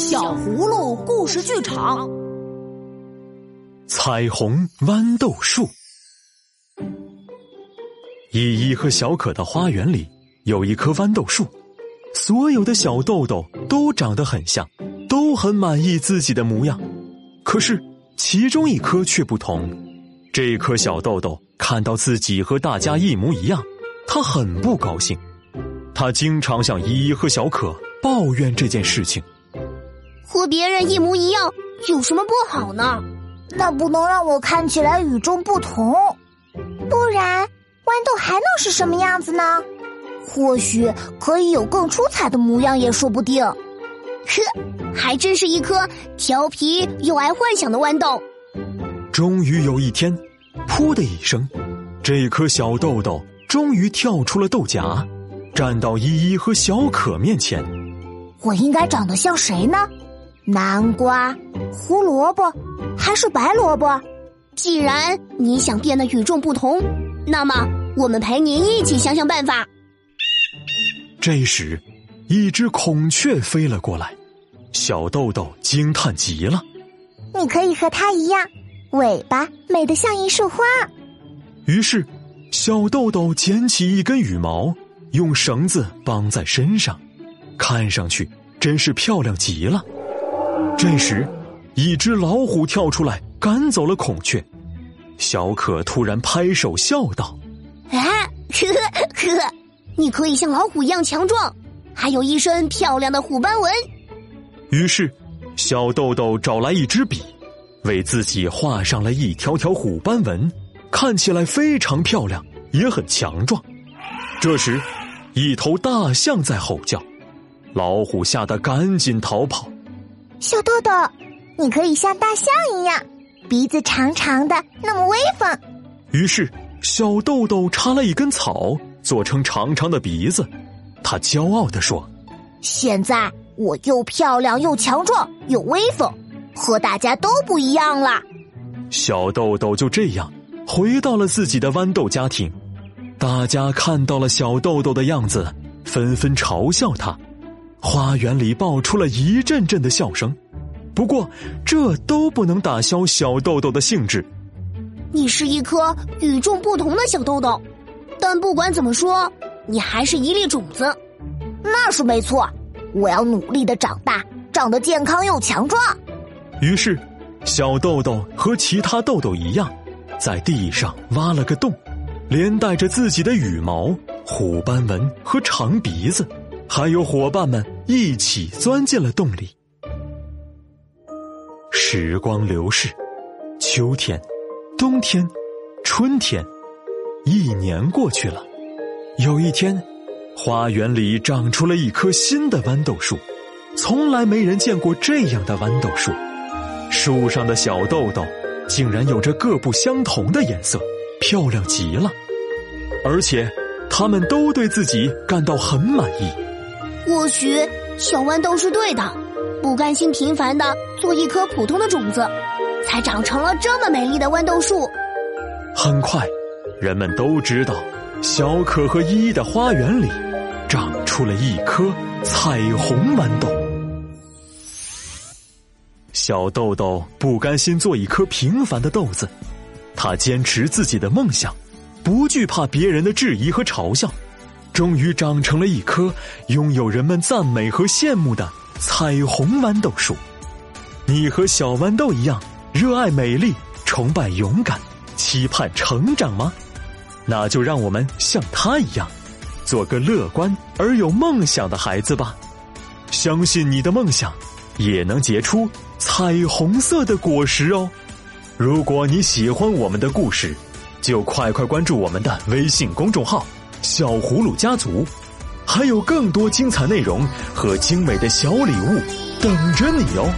小葫芦故事剧场，彩虹豌豆树。依依和小可的花园里有一棵豌豆树，所有的小豆豆都长得很像，都很满意自己的模样。可是其中一棵却不同，这颗小豆豆看到自己和大家一模一样，他很不高兴。他经常向依依和小可抱怨这件事情。和别人一模一样有什么不好呢？那不能让我看起来与众不同，不然豌豆还能是什么样子呢？或许可以有更出彩的模样也说不定。呵，还真是一颗调皮又爱幻想的豌豆。终于有一天，噗的一声，这颗小豆豆终于跳出了豆荚，站到依依和小可面前。我应该长得像谁呢？南瓜、胡萝卜还是白萝卜？既然你想变得与众不同，那么我们陪您一起想想办法。这时，一只孔雀飞了过来，小豆豆惊叹极了：“你可以和它一样，尾巴美得像一束花。”于是，小豆豆捡起一根羽毛，用绳子绑在身上，看上去真是漂亮极了。这时，一只老虎跳出来，赶走了孔雀。小可突然拍手笑道：“啊，呵呵呵，你可以像老虎一样强壮，还有一身漂亮的虎斑纹。”于是，小豆豆找来一支笔，为自己画上了一条条虎斑纹，看起来非常漂亮，也很强壮。这时，一头大象在吼叫，老虎吓得赶紧逃跑。小豆豆，你可以像大象一样，鼻子长长的，那么威风。于是，小豆豆插了一根草，做成长长的鼻子。他骄傲地说：“现在我又漂亮又强壮又威风，和大家都不一样了。”小豆豆就这样回到了自己的豌豆家庭。大家看到了小豆豆的样子，纷纷嘲笑他。花园里爆出了一阵阵的笑声，不过这都不能打消小豆豆的兴致。你是一颗与众不同的小豆豆，但不管怎么说，你还是一粒种子。那是没错，我要努力的长大，长得健康又强壮。于是，小豆豆和其他豆豆一样，在地上挖了个洞，连带着自己的羽毛、虎斑纹和长鼻子。还有伙伴们一起钻进了洞里。时光流逝，秋天、冬天、春天，一年过去了。有一天，花园里长出了一棵新的豌豆树，从来没人见过这样的豌豆树。树上的小豆豆竟然有着各不相同的颜色，漂亮极了。而且，他们都对自己感到很满意。或许小豌豆是对的，不甘心平凡的做一颗普通的种子，才长成了这么美丽的豌豆树。很快，人们都知道，小可和依依的花园里长出了一颗彩虹豌豆。小豆豆不甘心做一颗平凡的豆子，他坚持自己的梦想，不惧怕别人的质疑和嘲笑。终于长成了一棵拥有人们赞美和羡慕的彩虹豌豆树。你和小豌豆一样，热爱美丽，崇拜勇敢，期盼成长吗？那就让我们像他一样，做个乐观而有梦想的孩子吧。相信你的梦想，也能结出彩虹色的果实哦。如果你喜欢我们的故事，就快快关注我们的微信公众号。小葫芦家族，还有更多精彩内容和精美的小礼物等着你哦！